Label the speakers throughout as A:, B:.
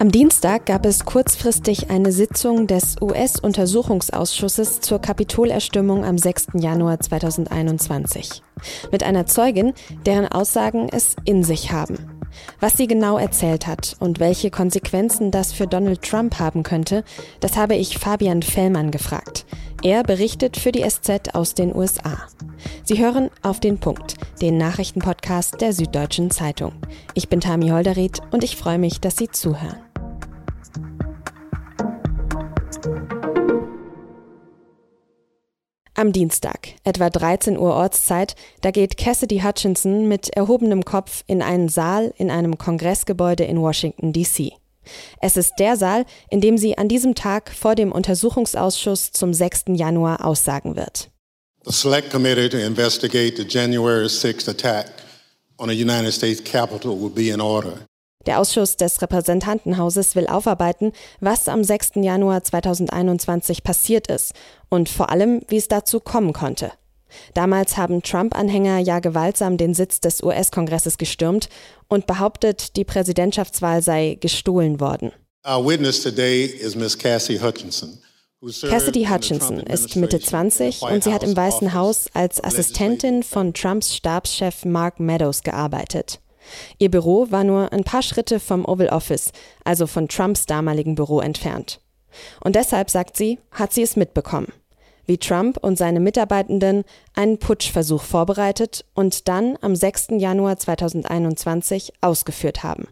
A: Am Dienstag gab es kurzfristig eine Sitzung des US-Untersuchungsausschusses zur Kapitolerstimmung am 6. Januar 2021. Mit einer Zeugin, deren Aussagen es in sich haben. Was sie genau erzählt hat und welche Konsequenzen das für Donald Trump haben könnte, das habe ich Fabian Fellmann gefragt. Er berichtet für die SZ aus den USA. Sie hören auf den Punkt, den Nachrichtenpodcast der Süddeutschen Zeitung. Ich bin Tami Holderried und ich freue mich, dass Sie zuhören. Am Dienstag, etwa 13 Uhr Ortszeit, da geht Cassidy Hutchinson mit erhobenem Kopf in einen Saal in einem Kongressgebäude in Washington, D.C. Es ist der Saal, in dem sie an diesem Tag vor dem Untersuchungsausschuss zum 6. Januar aussagen wird. The Select Committee to investigate the January 6th attack on the United States Capitol will be in order. Der Ausschuss des Repräsentantenhauses will aufarbeiten, was am 6. Januar 2021 passiert ist und vor allem, wie es dazu kommen konnte. Damals haben Trump-Anhänger ja gewaltsam den Sitz des US-Kongresses gestürmt und behauptet, die Präsidentschaftswahl sei gestohlen worden. Cassidy Hutchinson ist Mitte 20 und sie hat im Weißen Haus als Assistentin von Trumps Stabschef Mark Meadows gearbeitet. Ihr Büro war nur ein paar Schritte vom Oval Office, also von Trumps damaligen Büro entfernt. Und deshalb, sagt sie, hat sie es mitbekommen, wie Trump und seine Mitarbeitenden einen Putschversuch vorbereitet und dann am 6. Januar 2021 ausgeführt haben.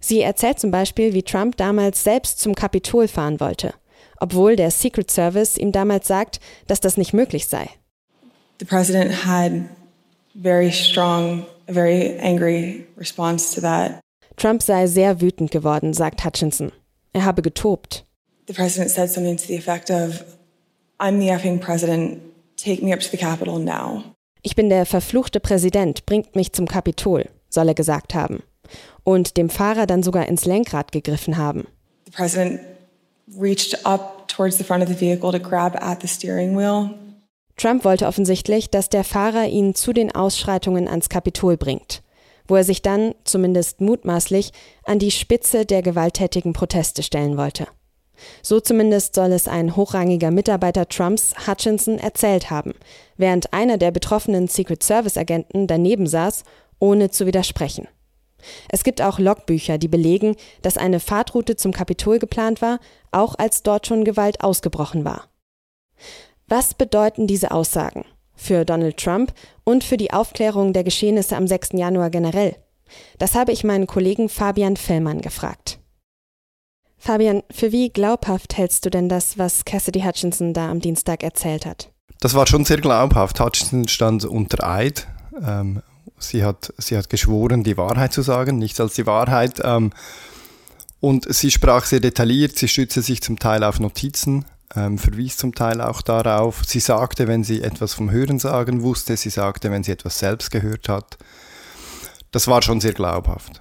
A: Sie erzählt zum Beispiel, wie Trump damals selbst zum Kapitol fahren wollte, obwohl der Secret Service ihm damals sagt, dass das nicht möglich sei.
B: The president had very strong a very angry response to that.
A: Trump sei sehr wütend geworden, sagt Hutchinson. Er habe getobt.
B: The president said something to the effect of, I'm the effing president, take me up to the Capitol now.
A: Ich bin der verfluchte Präsident, bringt mich zum Kapitol, soll er gesagt haben. Und dem Fahrer dann sogar ins Lenkrad gegriffen haben.
B: The president reached up towards the front of the vehicle to grab at the steering wheel
A: Trump wollte offensichtlich, dass der Fahrer ihn zu den Ausschreitungen ans Kapitol bringt, wo er sich dann, zumindest mutmaßlich, an die Spitze der gewalttätigen Proteste stellen wollte. So zumindest soll es ein hochrangiger Mitarbeiter Trumps, Hutchinson, erzählt haben, während einer der betroffenen Secret Service Agenten daneben saß, ohne zu widersprechen. Es gibt auch Logbücher, die belegen, dass eine Fahrtroute zum Kapitol geplant war, auch als dort schon Gewalt ausgebrochen war. Was bedeuten diese Aussagen für Donald Trump und für die Aufklärung der Geschehnisse am 6. Januar generell? Das habe ich meinen Kollegen Fabian Fellmann gefragt. Fabian, für wie glaubhaft hältst du denn das, was Cassidy Hutchinson da am Dienstag erzählt hat?
C: Das war schon sehr glaubhaft. Hutchinson stand unter Eid. Ähm, sie, hat, sie hat geschworen, die Wahrheit zu sagen, nichts als die Wahrheit. Ähm, und sie sprach sehr detailliert, sie stützte sich zum Teil auf Notizen ähm, verwies zum Teil auch darauf. Sie sagte, wenn sie etwas vom Hörensagen wusste, sie sagte, wenn sie etwas selbst gehört hat. Das war schon sehr glaubhaft.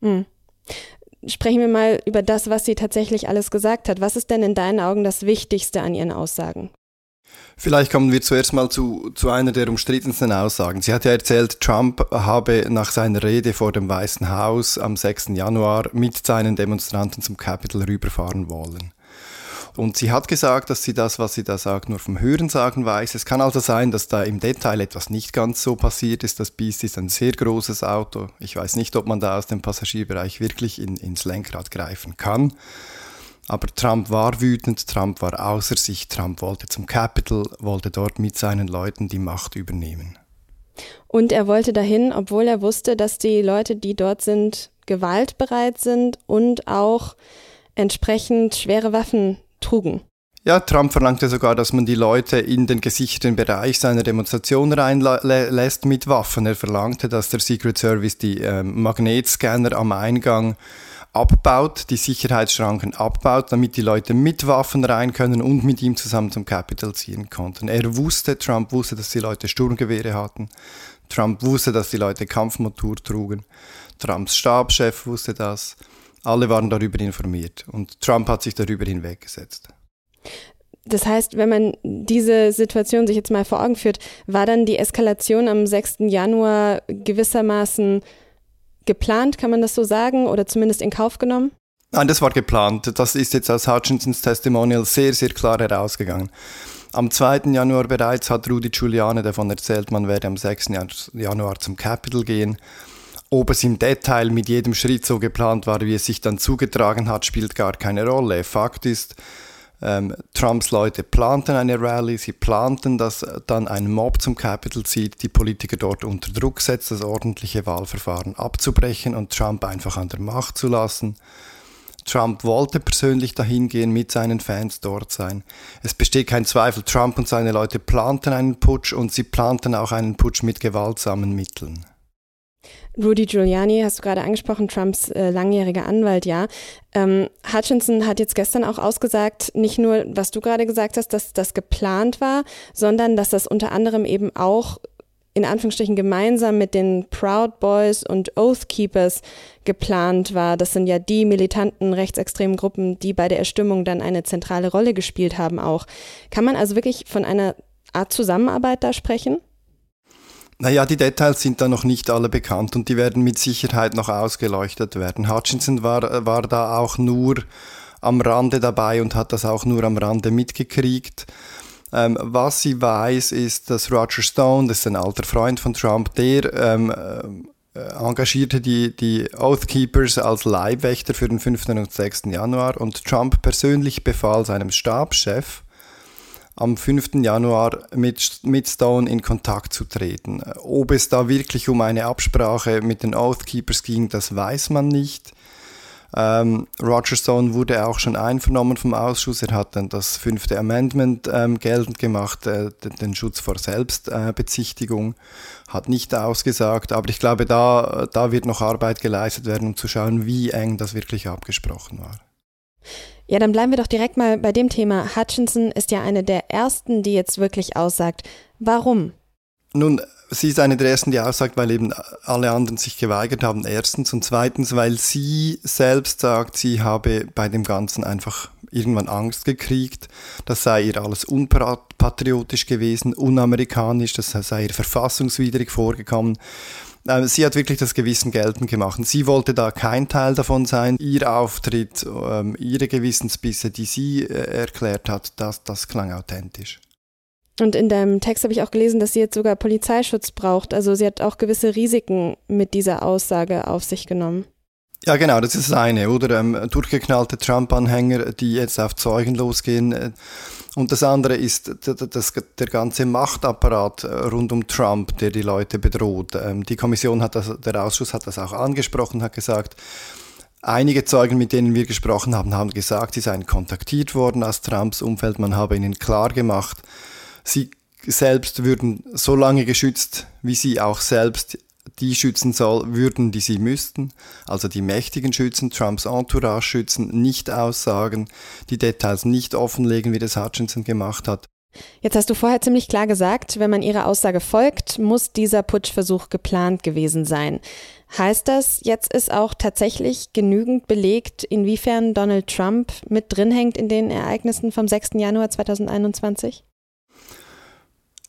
A: Hm. Sprechen wir mal über das, was sie tatsächlich alles gesagt hat. Was ist denn in deinen Augen das Wichtigste an ihren Aussagen?
C: Vielleicht kommen wir zuerst mal zu, zu einer der umstrittensten Aussagen. Sie hat ja erzählt, Trump habe nach seiner Rede vor dem Weißen Haus am 6. Januar mit seinen Demonstranten zum Capitol rüberfahren wollen. Und sie hat gesagt, dass sie das, was sie da sagt, nur vom Hörensagen weiß. Es kann also sein, dass da im Detail etwas nicht ganz so passiert ist. Das Beast ist ein sehr großes Auto. Ich weiß nicht, ob man da aus dem Passagierbereich wirklich in, ins Lenkrad greifen kann. Aber Trump war wütend, Trump war außer sich, Trump wollte zum Capitol, wollte dort mit seinen Leuten die Macht übernehmen.
A: Und er wollte dahin, obwohl er wusste, dass die Leute, die dort sind, gewaltbereit sind und auch entsprechend schwere Waffen trugen.
C: Ja, Trump verlangte sogar, dass man die Leute in den gesicherten Bereich seiner Demonstration reinlässt mit Waffen. Er verlangte, dass der Secret Service die äh, Magnetscanner am Eingang abbaut, die Sicherheitsschranken abbaut, damit die Leute mit Waffen rein können und mit ihm zusammen zum Capitol ziehen konnten. Er wusste, Trump wusste, dass die Leute Sturmgewehre hatten. Trump wusste, dass die Leute Kampfmotor trugen. Trumps Stabschef wusste das. Alle waren darüber informiert und Trump hat sich darüber hinweggesetzt.
A: Das heißt, wenn man diese Situation sich jetzt mal vor Augen führt, war dann die Eskalation am 6. Januar gewissermaßen geplant, kann man das so sagen, oder zumindest in Kauf genommen?
C: Nein, das war geplant. Das ist jetzt aus Hutchinsons Testimonial sehr, sehr klar herausgegangen. Am 2. Januar bereits hat Rudy Giuliani davon erzählt, man werde am 6. Januar zum Capitol gehen. Ob es im Detail mit jedem Schritt so geplant war, wie es sich dann zugetragen hat, spielt gar keine Rolle. Fakt ist, ähm, Trumps Leute planten eine Rallye, sie planten, dass dann ein Mob zum Capitol zieht, die Politiker dort unter Druck setzt, das ordentliche Wahlverfahren abzubrechen und Trump einfach an der Macht zu lassen. Trump wollte persönlich dahin gehen, mit seinen Fans dort sein. Es besteht kein Zweifel, Trump und seine Leute planten einen Putsch und sie planten auch einen Putsch mit gewaltsamen Mitteln.
A: Rudy Giuliani, hast du gerade angesprochen, Trumps äh, langjähriger Anwalt, ja. Ähm, Hutchinson hat jetzt gestern auch ausgesagt, nicht nur, was du gerade gesagt hast, dass das geplant war, sondern dass das unter anderem eben auch in Anführungsstrichen gemeinsam mit den Proud Boys und Oath Keepers geplant war. Das sind ja die militanten rechtsextremen Gruppen, die bei der Erstimmung dann eine zentrale Rolle gespielt haben auch. Kann man also wirklich von einer Art Zusammenarbeit da sprechen?
C: Naja, die Details sind da noch nicht alle bekannt und die werden mit Sicherheit noch ausgeleuchtet werden. Hutchinson war, war da auch nur am Rande dabei und hat das auch nur am Rande mitgekriegt. Ähm, was sie weiß, ist, dass Roger Stone, das ist ein alter Freund von Trump, der ähm, äh, engagierte die, die Oath Keepers als Leibwächter für den 5. und 6. Januar und Trump persönlich befahl seinem Stabschef, am 5. Januar mit, mit Stone in Kontakt zu treten. Ob es da wirklich um eine Absprache mit den Oath Keepers ging, das weiß man nicht. Ähm, Roger Stone wurde auch schon einvernommen vom Ausschuss. Er hat dann das fünfte Amendment ähm, geltend gemacht, äh, den, den, Schutz vor Selbstbezichtigung, äh, hat nicht ausgesagt. Aber ich glaube, da, da wird noch Arbeit geleistet werden, um zu schauen, wie eng das wirklich abgesprochen war.
A: Ja, dann bleiben wir doch direkt mal bei dem Thema. Hutchinson ist ja eine der ersten, die jetzt wirklich aussagt. Warum?
C: Nun, sie ist eine der ersten, die aussagt, weil eben alle anderen sich geweigert haben. Erstens und zweitens, weil sie selbst sagt, sie habe bei dem Ganzen einfach irgendwann Angst gekriegt. Das sei ihr alles unpatriotisch gewesen, unamerikanisch, das sei ihr verfassungswidrig vorgekommen. Ähm, sie hat wirklich das Gewissen geltend gemacht. Sie wollte da kein Teil davon sein. Ihr Auftritt, ähm, ihre Gewissensbisse, die sie äh, erklärt hat, das, das klang authentisch.
A: Und in deinem Text habe ich auch gelesen, dass sie jetzt sogar Polizeischutz braucht. Also sie hat auch gewisse Risiken mit dieser Aussage auf sich genommen.
C: Ja, genau, das ist das eine, oder? Ähm, durchgeknallte Trump-Anhänger, die jetzt auf Zeugen losgehen. Äh, und das andere ist das, der ganze Machtapparat äh, rund um Trump, der die Leute bedroht. Ähm, die Kommission hat das, der Ausschuss hat das auch angesprochen, hat gesagt, Einige Zeugen, mit denen wir gesprochen haben, haben gesagt, sie seien kontaktiert worden aus Trumps Umfeld. Man habe ihnen klar gemacht, Sie selbst würden so lange geschützt, wie sie auch selbst die schützen soll, würden, die sie müssten, also die Mächtigen schützen, Trumps Entourage schützen, nicht aussagen, die Details nicht offenlegen, wie das Hutchinson gemacht hat.
A: Jetzt hast du vorher ziemlich klar gesagt, wenn man ihrer Aussage folgt, muss dieser Putschversuch geplant gewesen sein. Heißt das, jetzt ist auch tatsächlich genügend belegt, inwiefern Donald Trump mit drin hängt in den Ereignissen vom 6. Januar 2021?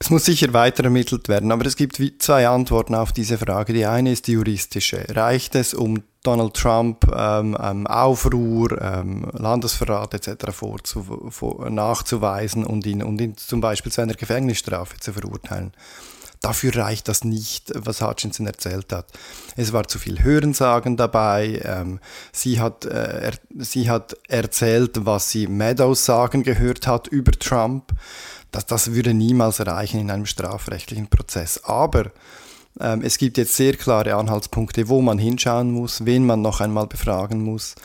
C: Es muss sicher weiter ermittelt werden, aber es gibt zwei Antworten auf diese Frage. Die eine ist die juristische. Reicht es, um Donald Trump ähm, ähm, Aufruhr, ähm, Landesverrat etc. Vorzu, vor, nachzuweisen und ihn, und ihn zum Beispiel zu einer Gefängnisstrafe zu verurteilen? Dafür reicht das nicht, was Hutchinson erzählt hat. Es war zu viel Hörensagen dabei. Ähm, sie, hat, äh, er, sie hat erzählt, was sie Meadows sagen gehört hat über Trump das, das würde niemals erreichen in einem strafrechtlichen Prozess. Aber ähm, es gibt jetzt sehr klare Anhaltspunkte, wo man hinschauen muss, wen man noch einmal befragen muss.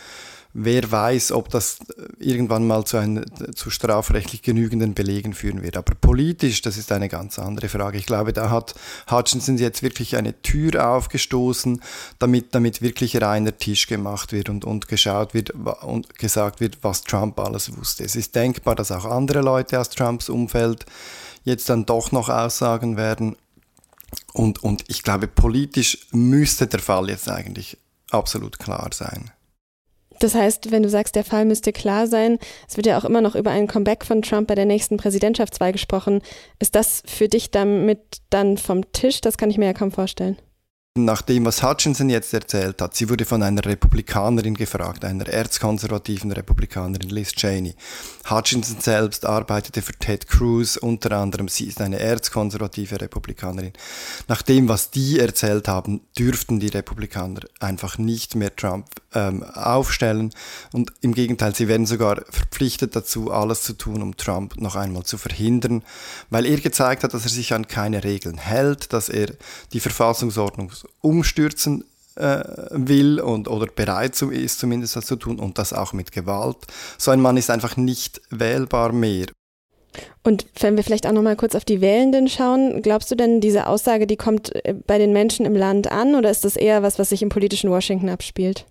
C: Wer weiß, ob das irgendwann mal zu, ein, zu strafrechtlich genügenden Belegen führen wird. Aber politisch, das ist eine ganz andere Frage. Ich glaube, da hat Hutchinson jetzt wirklich eine Tür aufgestoßen, damit, damit wirklich reiner Tisch gemacht wird und, und geschaut wird und gesagt wird, was Trump alles wusste. Es ist denkbar, dass auch andere Leute aus Trumps Umfeld jetzt dann doch noch Aussagen werden. Und, und ich glaube, politisch müsste der Fall jetzt eigentlich absolut klar sein.
A: Das heißt, wenn du sagst, der Fall müsste klar sein, es wird ja auch immer noch über ein Comeback von Trump bei der nächsten Präsidentschaftswahl gesprochen. Ist das für dich damit dann vom Tisch? Das kann ich mir ja kaum vorstellen.
C: nach dem, was Hutchinson jetzt erzählt hat, sie wurde von einer Republikanerin gefragt, einer erzkonservativen Republikanerin, Liz Cheney. Hutchinson selbst arbeitete für Ted Cruz, unter anderem, sie ist eine erzkonservative Republikanerin. Nach dem, was die erzählt haben, dürften die Republikaner einfach nicht mehr Trump ähm, aufstellen und im Gegenteil, sie werden sogar verpflichtet dazu, alles zu tun, um Trump noch einmal zu verhindern, weil er gezeigt hat, dass er sich an keine Regeln hält, dass er die Verfassungsordnung umstürzen äh, will und oder bereit ist, zumindest das zu tun und das auch mit Gewalt. So ein Mann ist einfach nicht wählbar mehr.
A: Und wenn wir vielleicht auch noch mal kurz auf die Wählenden schauen, glaubst du denn, diese Aussage, die kommt äh, bei den Menschen im Land an oder ist das eher was, was sich im politischen Washington abspielt?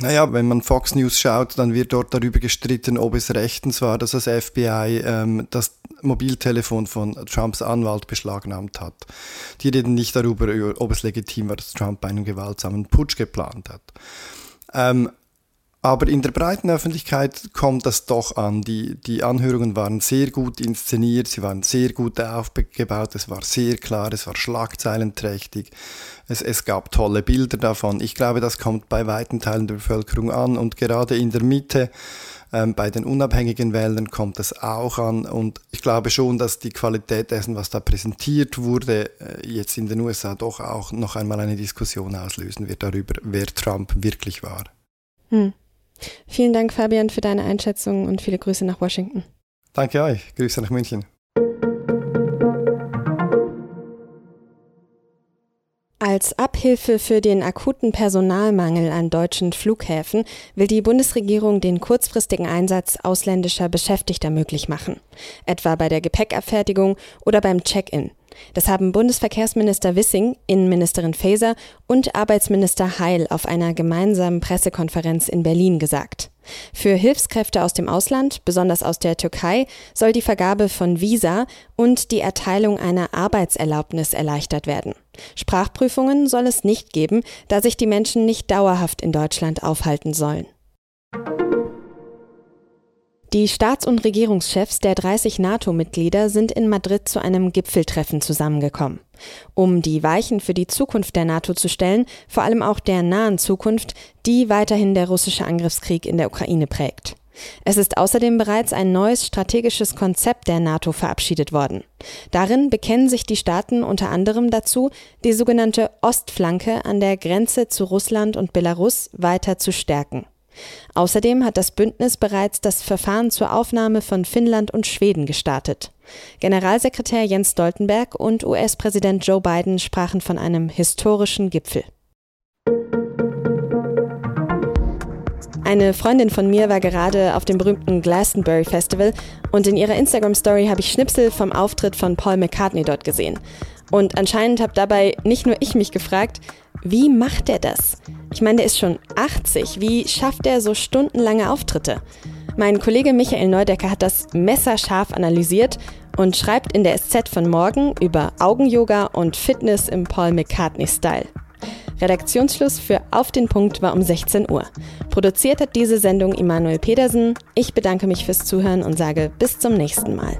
C: Naja, wenn man Fox News schaut, dann wird dort darüber gestritten, ob es rechtens war, dass das FBI ähm, das Mobiltelefon von Trumps Anwalt beschlagnahmt hat. Die reden nicht darüber, ob es legitim war, dass Trump einen gewaltsamen Putsch geplant hat. Ähm, aber in der breiten Öffentlichkeit kommt das doch an. Die, die Anhörungen waren sehr gut inszeniert, sie waren sehr gut aufgebaut, es war sehr klar, es war schlagzeilenträchtig, es, es gab tolle Bilder davon. Ich glaube, das kommt bei weiten Teilen der Bevölkerung an und gerade in der Mitte ähm, bei den unabhängigen Wählern kommt das auch an und ich glaube schon, dass die Qualität dessen, was da präsentiert wurde, äh, jetzt in den USA doch auch noch einmal eine Diskussion auslösen wird darüber, wer Trump wirklich war.
A: Hm. Vielen Dank, Fabian, für deine Einschätzung und viele Grüße nach Washington.
C: Danke euch. Grüße nach München.
A: Als Abhilfe für den akuten Personalmangel an deutschen Flughäfen will die Bundesregierung den kurzfristigen Einsatz ausländischer Beschäftigter möglich machen, etwa bei der Gepäckabfertigung oder beim Check-in. Das haben Bundesverkehrsminister Wissing, Innenministerin Faeser und Arbeitsminister Heil auf einer gemeinsamen Pressekonferenz in Berlin gesagt. Für Hilfskräfte aus dem Ausland, besonders aus der Türkei, soll die Vergabe von Visa und die Erteilung einer Arbeitserlaubnis erleichtert werden. Sprachprüfungen soll es nicht geben, da sich die Menschen nicht dauerhaft in Deutschland aufhalten sollen. Die Staats- und Regierungschefs der 30 NATO-Mitglieder sind in Madrid zu einem Gipfeltreffen zusammengekommen. Um die Weichen für die Zukunft der NATO zu stellen, vor allem auch der nahen Zukunft, die weiterhin der russische Angriffskrieg in der Ukraine prägt. Es ist außerdem bereits ein neues strategisches Konzept der NATO verabschiedet worden. Darin bekennen sich die Staaten unter anderem dazu, die sogenannte Ostflanke an der Grenze zu Russland und Belarus weiter zu stärken. Außerdem hat das Bündnis bereits das Verfahren zur Aufnahme von Finnland und Schweden gestartet. Generalsekretär Jens Stoltenberg und US-Präsident Joe Biden sprachen von einem historischen Gipfel. Eine Freundin von mir war gerade auf dem berühmten Glastonbury Festival und in ihrer Instagram-Story habe ich Schnipsel vom Auftritt von Paul McCartney dort gesehen. Und anscheinend habe dabei nicht nur ich mich gefragt, wie macht er das? Ich meine, der ist schon 80. Wie schafft er so stundenlange Auftritte? Mein Kollege Michael Neudecker hat das messerscharf analysiert und schreibt in der SZ von morgen über Augen-Yoga und Fitness im Paul McCartney-Style. Redaktionsschluss für Auf den Punkt war um 16 Uhr. Produziert hat diese Sendung Immanuel Pedersen. Ich bedanke mich fürs Zuhören und sage bis zum nächsten Mal.